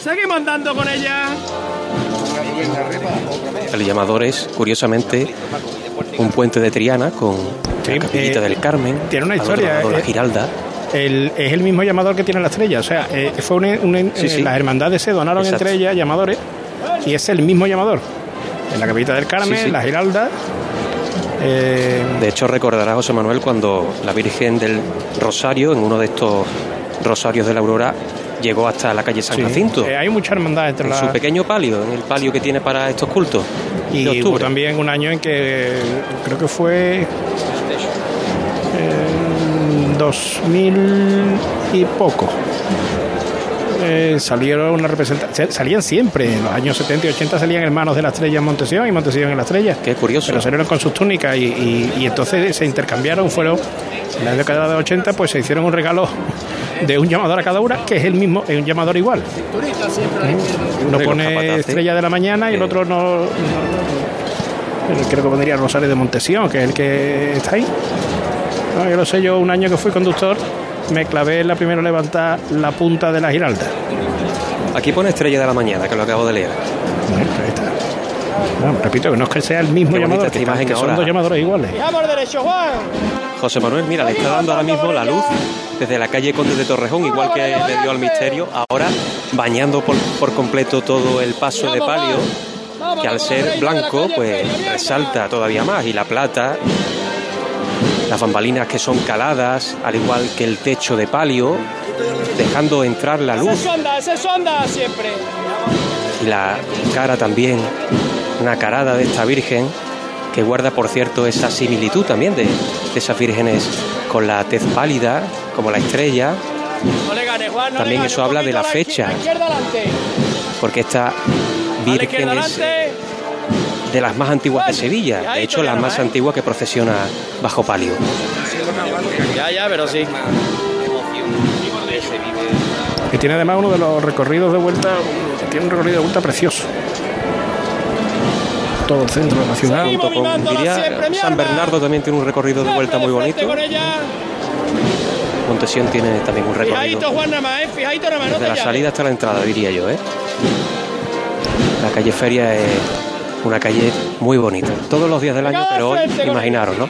Seguimos andando con ella. El llamador es, curiosamente, un puente de Triana con la capillita eh, del Carmen. tiene una historia, lado la eh, Giralda. El- es el mismo llamador que tiene la estrella. O sea, eh, fue un, un- Sí, sí. las hermandades se donaron Exacto. entre ellas llamadores y es el mismo llamador. En la capillita del Carmen, Sí, la Giralda. De hecho, recordará José Manuel cuando la Virgen del Rosario, en uno de estos rosarios de la Aurora, llegó hasta la calle San sí, Jacinto. eh, hay mucha hermandad entre En las su pequeño palio, en el palio que tiene para estos cultos. de Y hubo octubre. también un año en que creo que fue eh, 2000 y poco. Eh, salieron una representación, salían siempre, en los años 70 y 80 salían hermanos de la estrella en Montesión y Montesión en la estrella. Qué curioso. Pero salieron con sus túnicas y, y- y entonces se intercambiaron, fueron en la década de 80 pues se hicieron un regalo de un llamador a cada una, que es el mismo, es un llamador igual. Uno pone estrella de la mañana y el otro no, creo que pondría Rosario de Montesión, que es el que está ahí. No, yo lo sé, yo un año que fui conductor me clavé en la primera levantar la punta de la giralda. Aquí pone Estrella de la Mañana, que lo acabo de leer. Bueno, ahí está. No, repito que no es que sea el mismo llamador, que, imagen que son ahora. dos llamadores iguales. Derecho, Juan. José Manuel, mira, le está dando ahora mismo la luz desde la calle Conde de Torrejón, igual que le dio al misterio, ahora bañando por, por completo todo el paso de palio que al ser blanco pues resalta todavía más y la plata, las bambalinas que son caladas, al igual que el techo de palio, dejando entrar la luz Ese sonda, ese sonda siempre. y la cara también, una carada de esta Virgen que guarda por cierto esa similitud también de, de esas vírgenes con la tez pálida, como la estrella, No le gane, Juan, no También le gane. eso habla de la fecha. Porque esta Virgen es de las más antiguas de Sevilla, de hecho la más antigua que procesiona bajo palio. Ya, ya, pero sí. Que tiene además uno de los recorridos de vuelta, tiene un recorrido de vuelta precioso. Todo el centro de la ciudad. Junto con, diría, San Bernardo también tiene un recorrido de vuelta muy bonito. Montesión tiene también un recorrido ¿eh? Desde la salida hasta la entrada, diría yo. ¿eh? La calle Feria es una calle muy bonita. Todos los días del año, pero hoy, imaginaros, ¿no?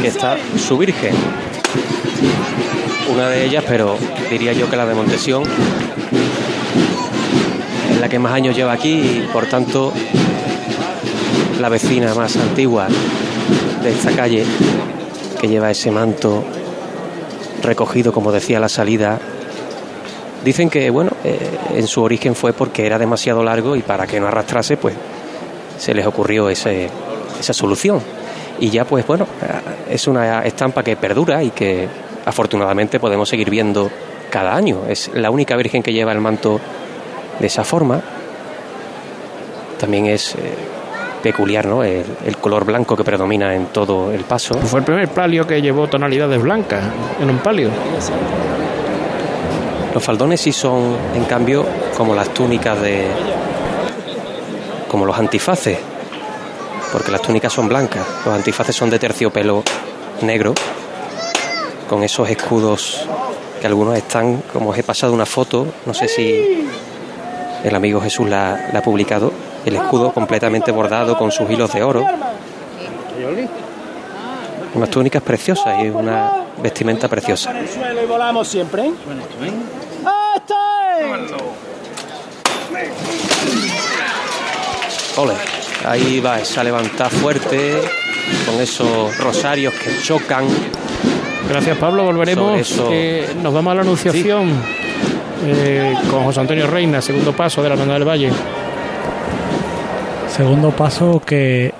Que está su Virgen. Una de ellas, pero diría yo que la de Montesión es que más años lleva aquí y por tanto la vecina más antigua de esta calle que lleva ese manto recogido, como decía, la salida. Dicen que, bueno, eh, en su origen fue porque era demasiado largo y para que no arrastrase, pues se les ocurrió ese, esa solución. Y ya, pues bueno, es una estampa que perdura y que afortunadamente podemos seguir viendo cada año. Es la única virgen que lleva el manto de esa forma. También es eh, peculiar, ¿no? El, el color blanco que predomina en todo el paso. Fue el primer palio que llevó tonalidades blancas en un palio. Los faldones sí son, en cambio, como las túnicas de. como los antifaces. Porque las túnicas son blancas. Los antifaces son de terciopelo negro. Con esos escudos que algunos están, como os he pasado una foto, no sé si el amigo Jesús la, la ha publicado, el escudo completamente bordado con sus hilos de oro. Unas túnicas preciosas y una vestimenta preciosa. Y volamos siempre. Ole, ahí va esa levantada fuerte con esos rosarios que chocan. Gracias Pablo, volveremos. Eso- Eh, nos vamos a la anunciación eh, con José Antonio Reina, segundo paso de la Hermandad del Valle. Segundo paso que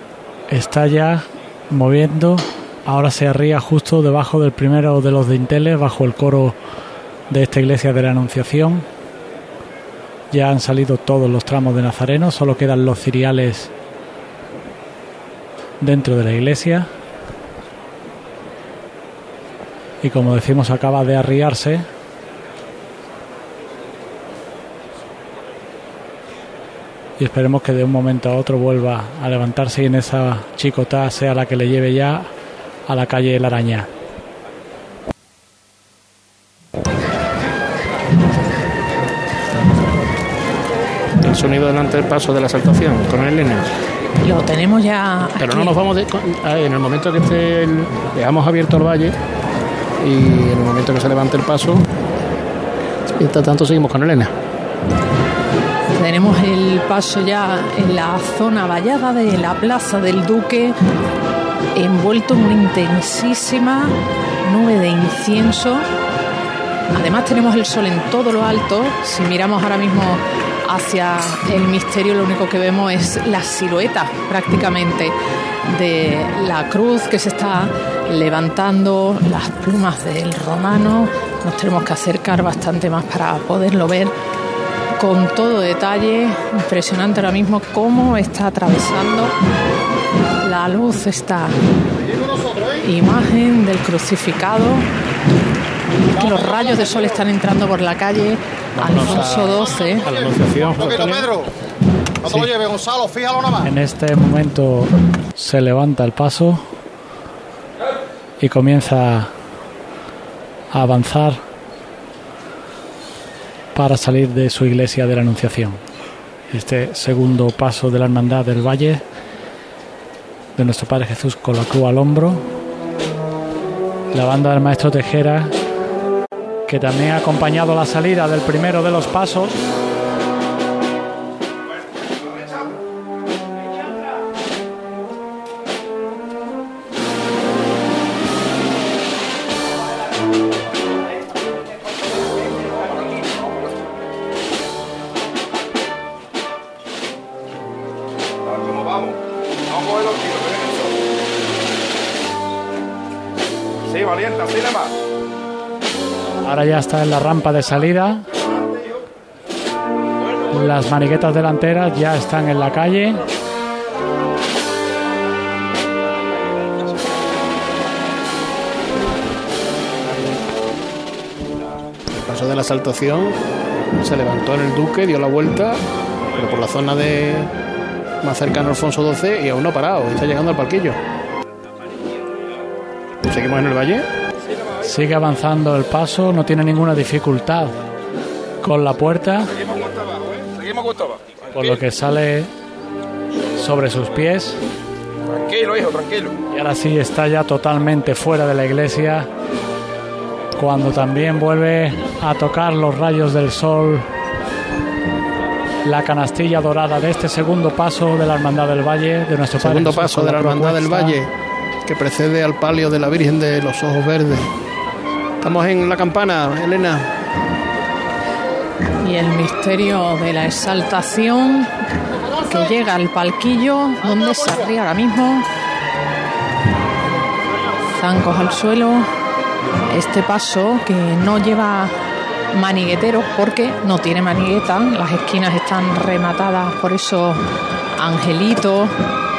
está ya moviendo. Ahora se arría justo debajo del primero de los dinteles, bajo el coro de esta iglesia de la Anunciación. Ya han salido todos los tramos de Nazareno, solo quedan los ciriales dentro de la iglesia. Y como decimos, acaba de arriarse. Y esperemos que de un momento a otro vuelva a levantarse y en esa chicotá sea la que le lleve ya a la calle La Araña. El sonido delante del paso de la saltación con Elena. Lo tenemos ya. Pero aquí. no nos vamos de, en el momento que esté el- dejamos abierto el valle y en el momento que se levante el paso, mientras tanto seguimos con Elena. Tenemos el paso ya en la zona vallada de la Plaza del Duque, envuelto en una intensísima nube de incienso. Además tenemos el sol en todo lo alto. Si miramos ahora mismo hacia el misterio, lo único que vemos es la silueta prácticamente de la cruz que se está levantando, las plumas del romano. Nos tenemos que acercar bastante más para poderlo ver con todo detalle. Impresionante ahora mismo cómo está atravesando la luz esta imagen del crucificado. Que los rayos de sol están entrando por la calle Alfonso XII. A la anunciación. Un poquito, Pedro. No te lo lleves, Gonzalo, fíjalo nada más. En este momento se levanta el paso y comienza a avanzar para salir de su iglesia de la Anunciación. Este segundo paso de la Hermandad del Valle de nuestro Padre Jesús con la cruz al hombro. La banda del maestro Tejera que también ha acompañado la salida del primero de los pasos está en la rampa de salida. Las maniguetas delanteras ya están en la calle. El paso de la saltación se levantó en el Duque, dio la vuelta, pero por la zona de más cercano a Alfonso XII y aún no ha parado, está llegando al parquillo. Seguimos en el valle. Sigue avanzando el paso, no tiene ninguna dificultad con la puerta, por lo que sale sobre sus pies. Tranquilo, hijo, tranquilo. Y ahora sí está ya totalmente fuera de la iglesia. Cuando también vuelve a tocar los rayos del sol la canastilla dorada de este segundo paso de la Hermandad del Valle, de nuestro Padre Segundo paso de la Hermandad del. Valle, que precede al palio de la Virgen de los Ojos Verdes. Estamos en la campana, Elena. Y el misterio de la exaltación que llega al palquillo donde se arría ahora mismo. Zancos al suelo. Este paso que no lleva manigueteros porque no tiene manigueta. Las esquinas están rematadas por esos angelitos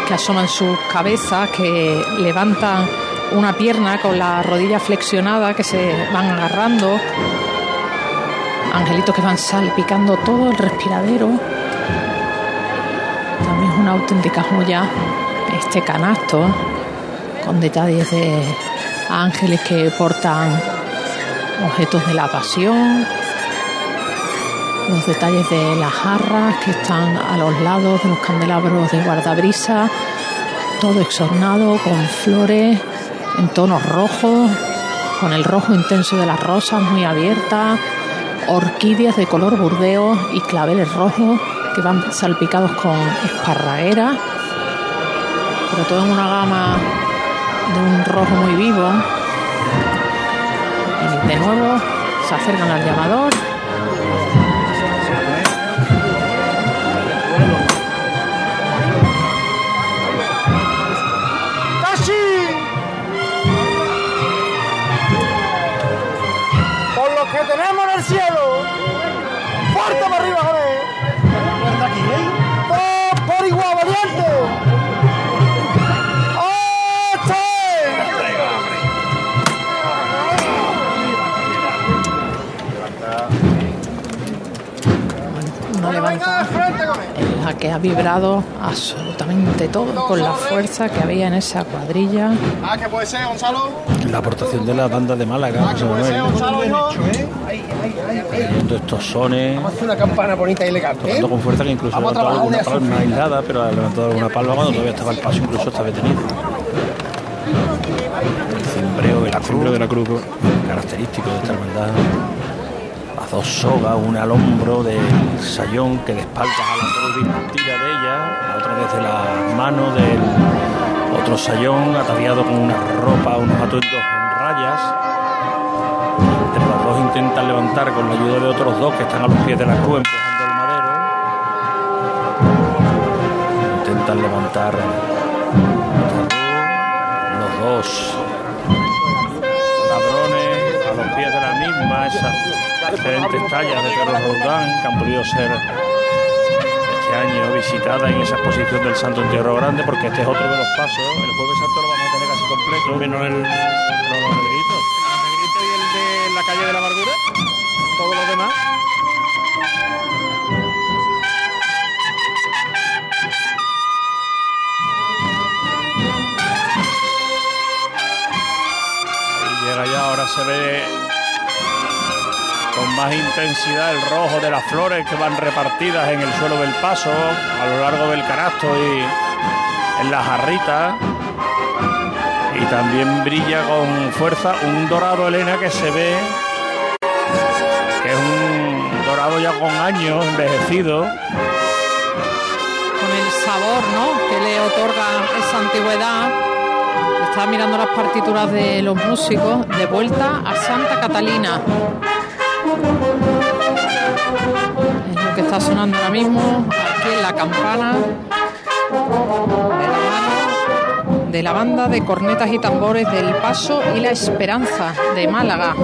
que asoman sus cabezas, que levantan una pierna con la rodilla flexionada, que se van agarrando. Angelitos que van salpicando todo el respiradero. También es una auténtica joya este canasto con detalles de ángeles que portan objetos de la pasión, los detalles de las jarras que están a los lados de los candelabros de guardabrisa, todo exornado con flores en tonos rojos, con el rojo intenso de las rosas muy abiertas, orquídeas de color burdeo y claveles rojos que van salpicados con esparraguera, pero todo en una gama de un rojo muy vivo. Y de nuevo se acercan al llamador. La que ha vibrado absolutamente todo con la fuerza que había en esa cuadrilla. Ah, que puede ser, Gonzalo. La aportación de la banda de Málaga, Ah, que puede ser, Gonzalo, hijo. trayendo estos sones, Vamos a hacer una campana bonita y elegante. ¿eh? tocando con fuerza que incluso ha levantado alguna una palma aislada, pero ha levantado alguna palma cuando todavía estaba el paso, incluso estaba detenido. El cimbreo de la cruz, de la cruz. característico de esta hermandad. Dos sogas, una al hombro del sayón que de espaldas a la cruz y tira de ella, la otra desde la mano del otro sayón ataviado con una ropa, unos atuendos en rayas. Entre los dos intentan levantar con la ayuda de otros dos que están a los pies de la cruz empujando el madero. Intentan levantar los dos ladrones a los pies de la misma, esas excelentes tallas de Pedro Roldán que han podido ser este año visitadas en esa exposición del Santo Entierro Grande, porque este es otro de los pasos. El Jueves Santo lo vamos a tener casi completo. Menos el, los negritos. negrito y el de la calle de la Amargura. Todos los demás. Y llega ya, ahora se ve con más intensidad el rojo de las flores que van repartidas en el suelo del paso, a lo largo del canasto y en las jarritas. Y también brilla con fuerza un dorado Elena que se ve que es un dorado ya con años, envejecido. con el sabor ¿no? que le otorga esa antigüedad. Estaba mirando las partituras de los músicos de vuelta a Santa Catalina. Es lo que está sonando ahora mismo, aquí en la campana, de la, de la banda de cornetas y tambores del Paso y la Esperanza de Málaga.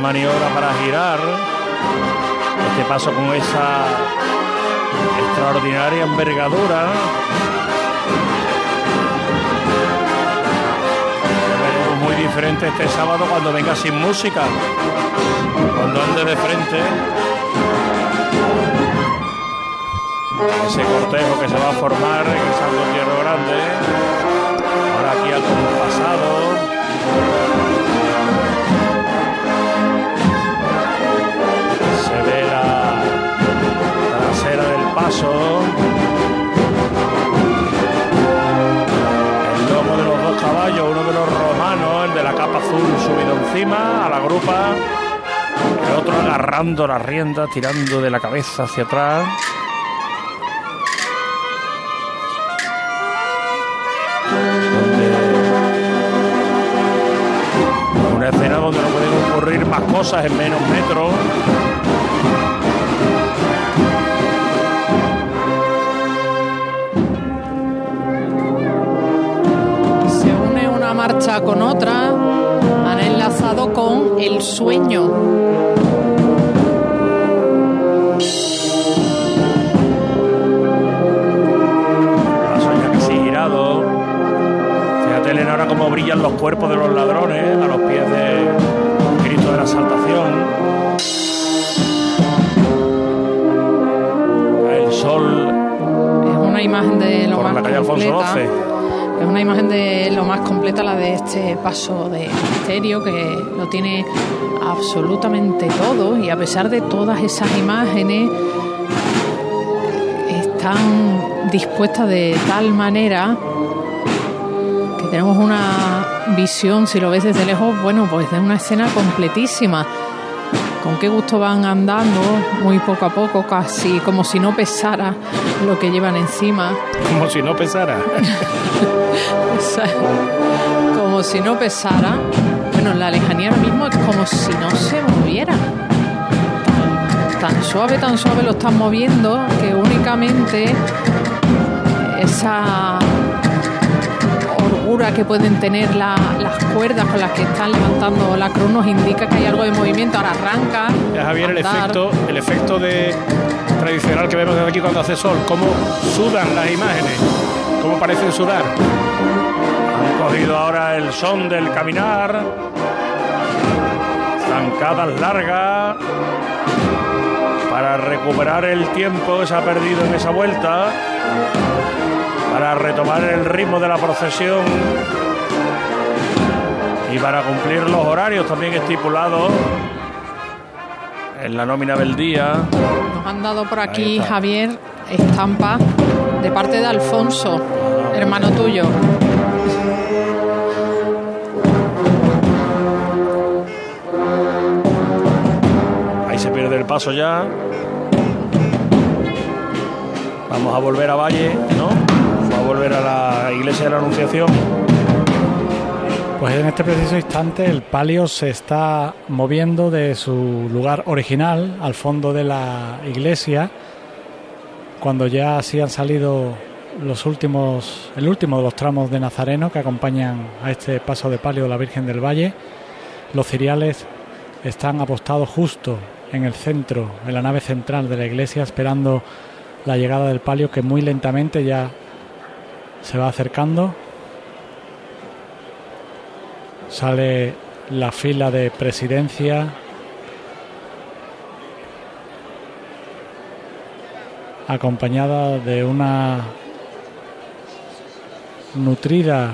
Maniobra para girar. Este paso con esa extraordinaria envergadura. Veremos muy diferente este sábado cuando venga sin música. Cuando ande de frente. Ese cortejo que se va a formar en el Santo Tierro Grande. Ahora aquí al otro agarrando la rienda, tirando de la cabeza hacia atrás. Una escena donde no pueden ocurrir más cosas en menos metros. Se une una marcha con otra, han enlazado con el sueño. Brillan los cuerpos de los ladrones a los pies de Cristo de la Exaltación. El sol Es una imagen de lo por más la calle Alfonso. Es una imagen de lo más completa la de este paso de misterio que lo tiene absolutamente todo y a pesar de todas esas imágenes están dispuestas de tal manera tenemos una visión, si lo ves desde lejos, bueno, pues de una escena completísima. Con qué gusto van andando, muy poco a poco, casi como si no pesara lo que llevan encima. Como si no pesara. Como si no pesara. Bueno, la lejanía ahora mismo es como si no se moviera. Tan suave, tan suave lo están moviendo que únicamente esa que pueden tener la- las cuerdas con las que están levantando la cruz nos indica que hay algo de movimiento. Ahora arranca. Ya, Javier, el efecto, el efecto de tradicional que vemos desde aquí cuando hace sol, cómo sudan las imágenes, cómo parecen sudar. Han cogido ahora el son del caminar. Zancadas largas. Para recuperar el tiempo que se ha perdido en esa vuelta. Para retomar el ritmo de la procesión. Y para cumplir los horarios también estipulados en la nómina del día. Nos han dado por aquí. Javier, estampa de parte de Alfonso, hermano tuyo. Ahí se pierde el paso ya. Vamos a volver a Valle, ¿no? Volver a la iglesia de la Anunciación. Pues en este preciso instante el palio se está moviendo de su lugar original al fondo de la iglesia, cuando ya así han salido los últimos, el último de los tramos de Nazareno que acompañan a este paso de palio de la Virgen del Valle. Los ciriales están apostados justo en el centro, en la nave central de la iglesia, esperando la llegada del palio que muy lentamente ya se va acercando. Sale la fila de presidencia. Acompañada de una nutrida